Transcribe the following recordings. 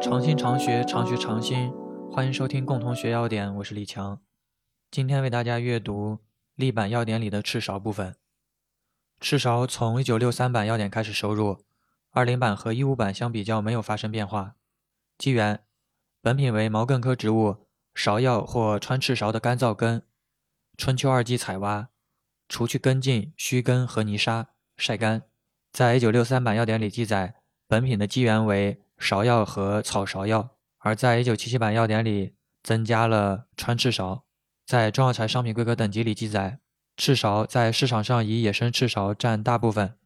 常新常学，常学常新。欢迎收听共同学要点，我是李强。今天为大家阅读立版要点里的赤勺部分。赤勺从1963版要点开始收入，20版和15版相比较没有发生变化。机缘：本品为毛茛科植物芍药或川赤芍的干燥根，春秋二季采挖，除去根茎、须根和泥沙，晒干。在1963版要点里记载，本品的基源为。芍药和草芍药，而在一九七七版药典里增加了川赤芍。在中药材商品规格等级里记载，赤芍在市场上以野生赤芍占大部分，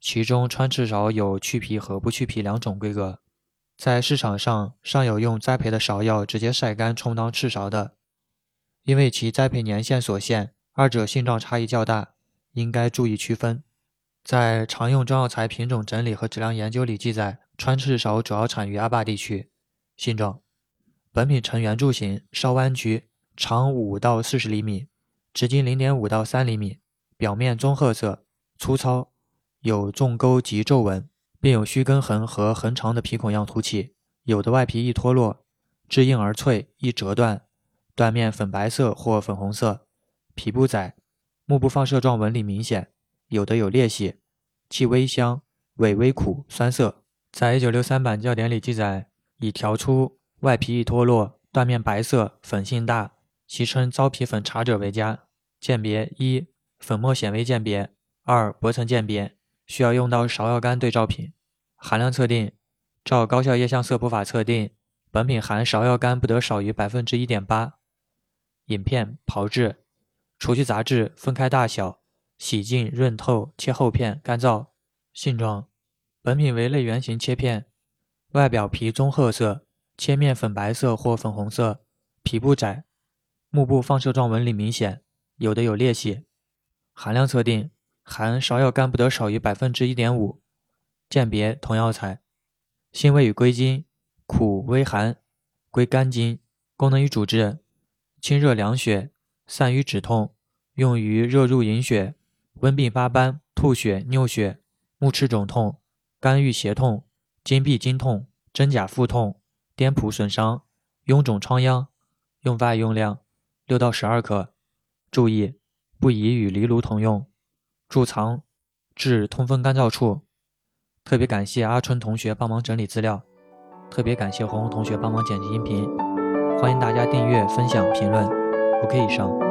其中川赤芍有去皮和不去皮两种规格。在市场上尚有用栽培的芍药直接晒干充当赤芍的，因为其栽培年限所限，二者性状差异较大，应该注意区分。在常用中药材品种整理和质量研究里记载。川赤芍主要产于阿坝地区。性状：本品呈圆柱形，稍弯曲，长五到四十厘米，直径零点五到三厘米，表面棕褐色，粗糙，有纵沟及皱纹，并有须根痕和横长的皮孔样凸起。有的外皮易脱落，质硬而脆，易折断，断面粉白色或粉红色，皮部窄，目部放射状纹理明显。有的有裂隙，气微香，味微苦，酸涩。在一九六三版教典里记载，以条粗、外皮易脱落、断面白色、粉性大，其称糟皮粉茶者为佳。鉴别：一、粉末显微鉴别；二、薄层鉴别。需要用到芍药干对照品。含量测定：照高效液相色谱法测定，本品含芍药干不得少于百分之一点八。饮片炮制，除去杂质，分开大小，洗净润透，切厚片，干燥。性状。本品为类圆形切片，外表皮棕褐色，切面粉白色或粉红色，皮部窄，幕部放射状纹理明显，有的有裂隙。含量测定：含芍药干不得少于百分之一点五。鉴别：同药材。性味与归经：苦微寒，归肝经。功能与主治：清热凉血，散瘀止痛，用于热入营血、温病发斑、吐血、尿血、目赤肿痛。肝郁胁痛、筋闭经痛、真假腹痛、颠仆损伤、臃肿疮疡，用法用量六到十二克。注意，不宜与藜芦同用。贮藏至通风干燥处。特别感谢阿春同学帮忙整理资料，特别感谢红红同学帮忙剪辑音频。欢迎大家订阅、分享、评论。OK 以上。